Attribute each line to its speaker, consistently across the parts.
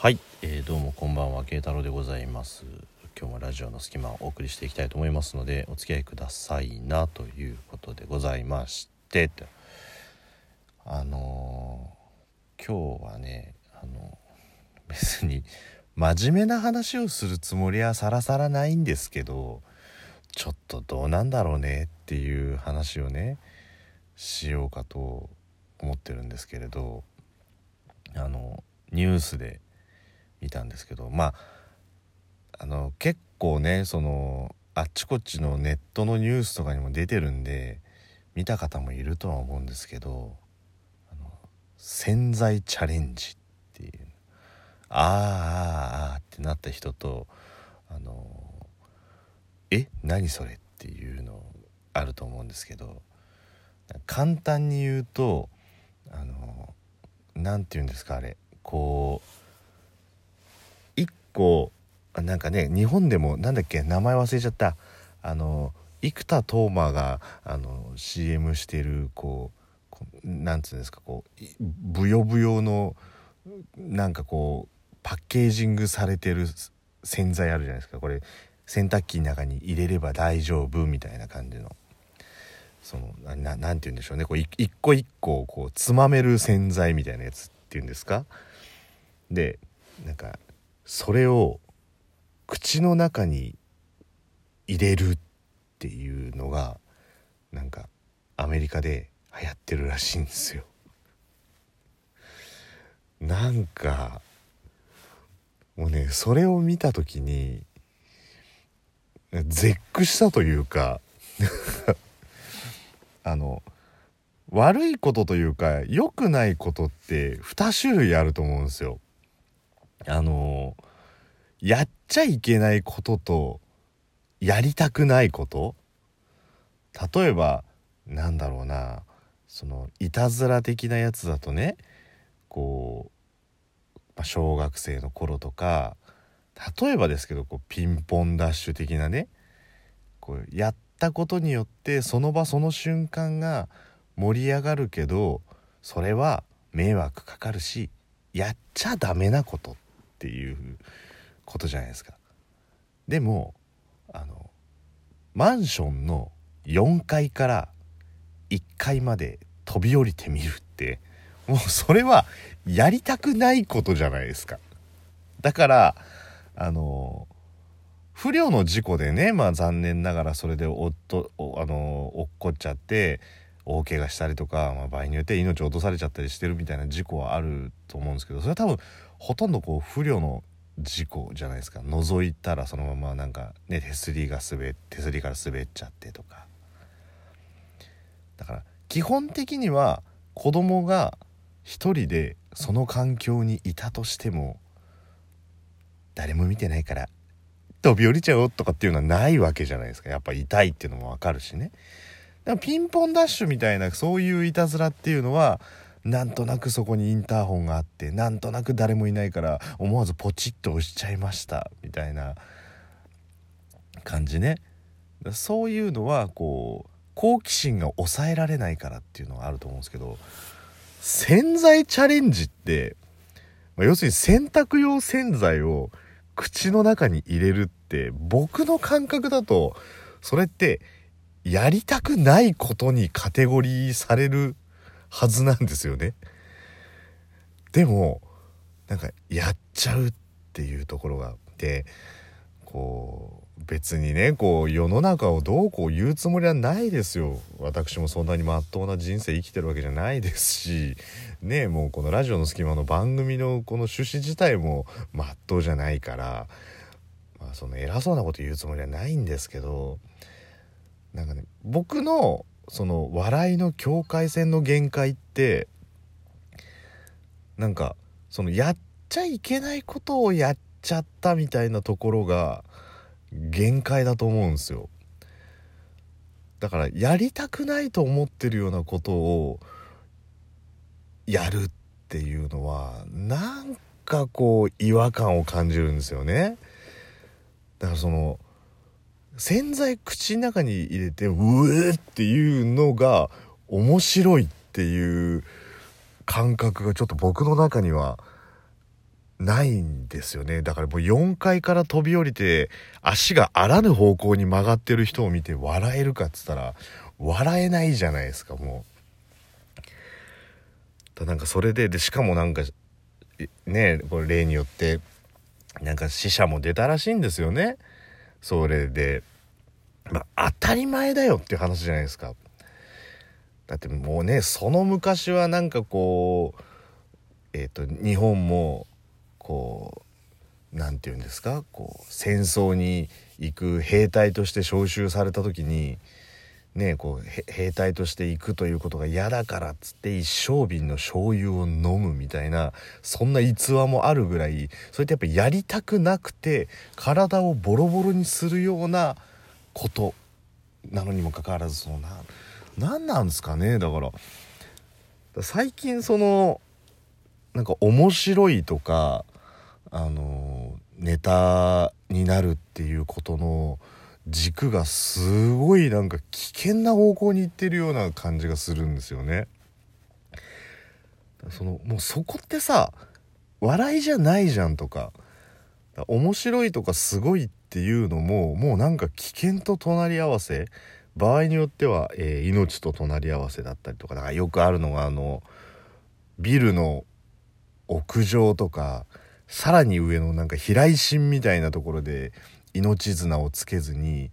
Speaker 1: はい、えーどうもこんばんは慶太郎でございます。今日もラジオの隙間をお送りしていきたいと思いますのでお付き合いくださいなということでございましてあのー今日はねあの別に真面目な話をするつもりはさらさらないんですけどちょっとどうなんだろうねっていう話をねしようかと思ってるんですけれどあのニュースで見たんですけどまああの結構ねそのあっちこっちのネットのニュースとかにも出てるんで見た方もいるとは思うんですけどあの洗剤チャレンジっていうあーあーあーってなった人とあのえ何それっていうのあると思うんですけど簡単に言うとあのなんて言うんですかあれこう一個あなんかね日本でもなんだっけ名前忘れちゃった。あの生田斗真があの CM してるこうこうなんつうんですかこうブヨブヨのなんかこうパッケージングされてる洗剤あるじゃないですか。これ洗濯機の中に入れれば大丈夫みたいな感じの。そのなななんて言うんでしょうね。こう一個一個こうつまめる洗剤みたいなやつっていうんですか。でなんかそれを口の中に入れるっていうのがなんかアメリカで流行ってるらしいんですよ。なんかもうねそれを見た時に絶句したというか あの悪いことというか良くないことって2種類あると思うんですよ。あのやっちゃいけないこととやりたくないこと？例えばなんだろうな。そのいたずら的なやつだとねこう、まあ、小学生の頃とか例えばですけどこうピンポンダッシュ的なねこうやったことによってその場その瞬間が盛り上がるけどそれは迷惑かかるしやっちゃダメなこと。っていうことじゃないですか。でもあのマンションの4階から1階まで飛び降りてみるってもうそれはやりたくないことじゃないですか。だからあの不慮の事故でねまあ残念ながらそれでおっとおあの落っこっちゃって大怪我したりとか、まあ、場合によって命を落とされちゃったりしてるみたいな事故はあると思うんですけどそれは多分ほとんどこう不慮の事故じゃないですか。覗いたらそのままなんかね手すりが滑手すりから滑っちゃってとか。だから基本的には子供が一人でその環境にいたとしても誰も見てないから飛び降りちゃおうとかっていうのはないわけじゃないですか。やっぱ痛いっていうのもわかるしね。だからピンポンダッシュみたいなそういういたずらっていうのはなんとなくそこにインターホンがあってなんとなく誰もいないから思わずポチッと押しちゃいましたみたいな感じね。そういうのはこう好奇心が抑えられないからっていうのがあると思うんですけど洗剤チャレンジって、まあ要するに洗濯用洗剤を口の中に入れるって僕の感覚だとそれってやりたくないことにカテゴリーされるはずなんですよね。でもなんかやっちゃうっていうところがあってこう別にねこう世の中をどうこう言うつもりはないですよ私もそんなにまっとうな人生生きてるわけじゃないですしねもうこのラジオの隙間の番組のこの趣旨自体もまっとうじゃないから、まあ、その偉そうなこと言うつもりはないんですけどなんかね僕のその笑いの境界線の限界ってなんかそのやっちゃいけないことをやっちゃったみたいなところが限界だと思うんですよ。だからやりたくないと思ってるようなことをやるっていうのはなんかこう違和感を感じるんですよね。だからその洗剤口の中に入れてうえっていうのが面白いっていう感覚がちょっと僕の中にはないんですよねだからもう4階から飛び降りて足があらぬ方向に曲がってる人を見て笑えるかっつったら笑えないじゃないですかもう。だなんかそれででしかもなんかねこれ例によってなんか死者も出たらしいんですよねそれでまあ当たり前だよっていう話じゃないですか。だってもうねその昔はなんかこうえっ、ー、と日本もこう何て言うんですか？こう戦争に行く兵隊として招集された時にねこう兵隊として行くということが嫌だからっつって一升瓶の醤油を飲むみたいなそんな逸話もあるぐらいそうやってやっぱやりたくなくて体をボロボロにするようなことなのにもかかわらずそのな何なんですかね？だから最近そのなんか面白いとかあのネタになるっていうことの軸がすごいなんか危険な方向に行ってるような感じがするんですよね。そのもうそこってさ笑いじゃないじゃんとか面白いとかすごいっていうのももうなんか危険と隣り合わせ場合によっては、えー、命と隣り合わせだったりとかだかよくあるのがあのビルの屋上とかさらに上のなんか飛来心みたいなところで命綱をつけずに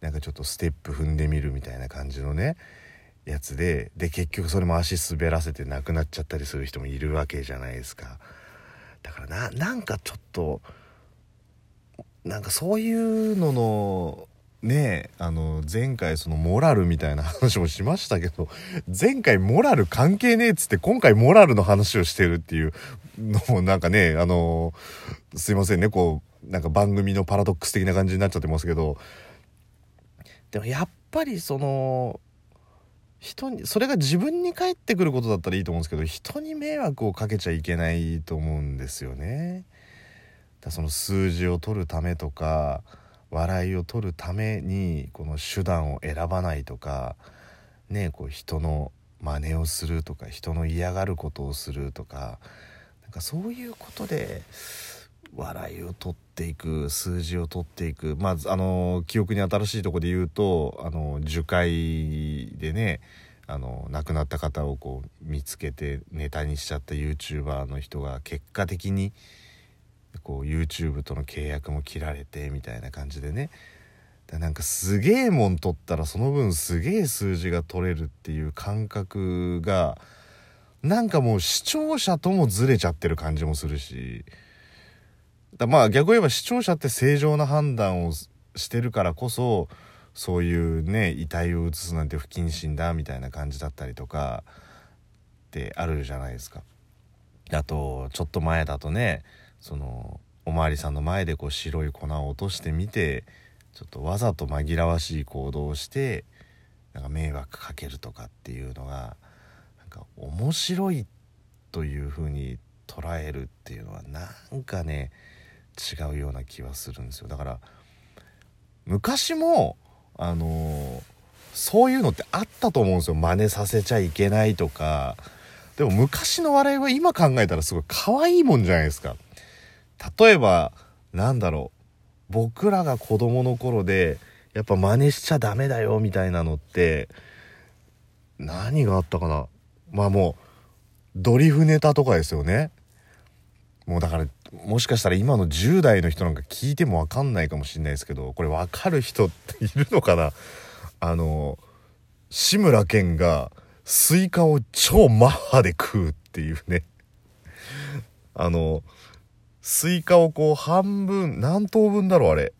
Speaker 1: なんかちょっとステップ踏んでみるみたいな感じのねやつでで結局それも足滑らせて亡くなっちゃったりする人もいるわけじゃないですか。だからななんかちょっとなんかそういうののねあの前回そのモラルみたいな話もしましたけど前回モラル関係ねえっつって今回モラルの話をしてるっていうのもなんかねあのすいませんねこうなんか番組のパラドックス的な感じになっちゃってますけどでもやっぱりその人にそれが自分に返ってくることだったらいいと思うんですけど人に迷惑をかけちゃいけないと思うんですよね。だその数字を取るためとか笑いを取るためにこの手段を選ばないとかねこう人の真似をするとか人の嫌がることをするとかなんかそういうことで笑いを取っていく数字を取っていく。まずあの記憶に新しいとこで言うとあの樹海でねあの亡くなった方をこう見つけてネタにしちゃった YouTuber の人が結果的にこう YouTube との契約も切られてみたいな感じでね。なんかすげえもん取ったらその分すげえ数字が取れるっていう感覚がなんかもう視聴者ともずれちゃってる感じもするし。だまあ逆を言えば視聴者って正常な判断をしてるからこそそういうね遺体を移すなんて不謹慎だみたいな感じだったりとかってあるじゃないですか。あとちょっと前だとねそのお巡りさんの前でこう白い粉を落としてみてちょっとわざと紛らわしい行動をしてなんか迷惑かけるとかっていうのがなんか面白いというふうに捉えるっていうのはなんかね違うような気はするんですよ。だから昔もあのー、そういうのってあったと思うんですよ。真似させちゃいけないとか。でも昔の笑いは今考えたらすごい可愛いもんじゃないですか。例えばなんだろう。僕らが子供の頃でやっぱ真似しちゃダメだよみたいなのって何があったかな。まあもうドリフネタとかですよね。もうだからもしかしたら今の10代の人なんか聞いても分かんないかもしれないですけどこれ分かる人っているのかな？あの志村けんがスイカを超マッハで食うっていうね。あのスイカをこう半分何等分だろうあれ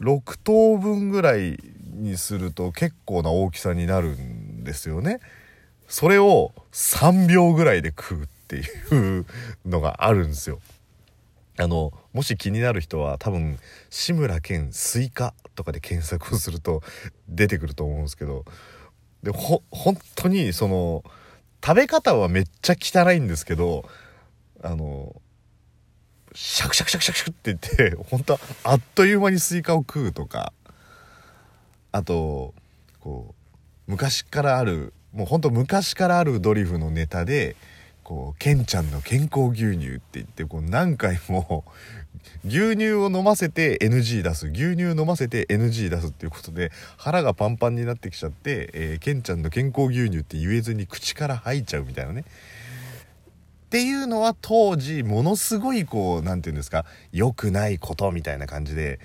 Speaker 1: ？6等分ぐらいにすると結構な大きさになるんですよね。それを3秒ぐらいで食うってていうのがあるんですよ。あのもし気になる人は多分「志村けんスイカ」とかで検索をすると出てくると思うんですけどでほ本当にその食べ方はめっちゃ汚いんですけどあのシャクシャクシャクシャクシャクって言って 本当はあっという間にスイカを食うとかあとこう昔からあるもうほんと昔からあるドリフのネタでこうケンちゃんの健康牛乳って言ってこう何回も牛乳を飲ませて NG 出す。牛乳飲ませて NG 出すっていうことで腹がパンパンになってきちゃって、えー、ケンちゃんの健康牛乳って言えずに口から吐いちゃうみたいなね。っていうのは当時ものすごいこう何て言うんですか良くないことみたいな感じで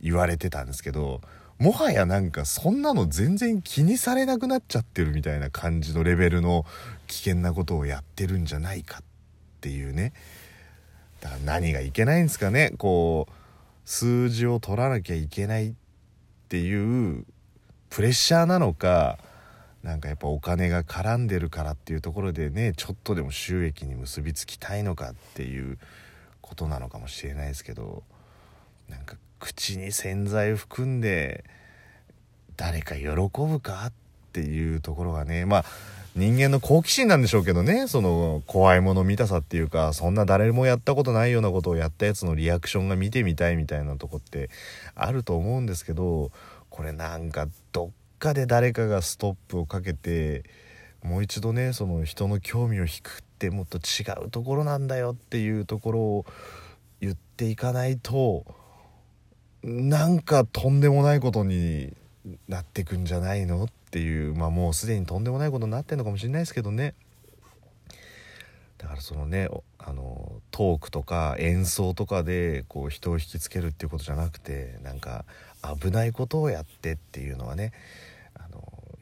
Speaker 1: 言われてたんですけどもはやなんかそんなの全然気にされなくなっちゃってるみたいな感じのレベルの危険なことをやってるんじゃないかっていうね。だから何がいけないんですかね。こう数字を取らなきゃいけないっていうプレッシャーなのかなんかやっぱお金が絡んでるからっていうところでねちょっとでも収益に結びつきたいのかっていうことなのかもしれないですけどなんか口に洗剤含んで誰か喜ぶかっていうところがねまあ人間の好奇心なんでしょうけどね。その怖いもの見たさっていうかそんな誰もやったことないようなことをやったやつのリアクションが見てみたいみたいなとこってあると思うんですけどこれなんかどっかで誰かがストップをかけてもう一度ねその人の興味を引くってもっと違うところなんだよっていうところを言っていかないとなんかとんでもないことになってくんじゃないの？っていうまあもうすでにとんでもないことになってんのかもしれないですけどね。だからそのねあのトークとか演奏とかでこう人を引きつけるっていうことじゃなくてなんか危ないことをやってっていうのはね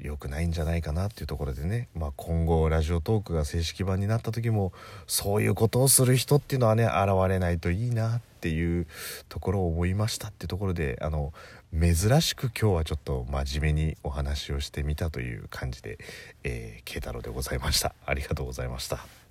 Speaker 1: 良くないんじゃないかなっていうところでね、まあ、今後ラジオトークが正式版になった時もそういうことをする人っていうのはね現れないといいなっていうところを思いましたっていうところであの珍しく今日はちょっと真面目にお話をしてみたという感じで、えー、慶太郎でございました。ありがとうございました。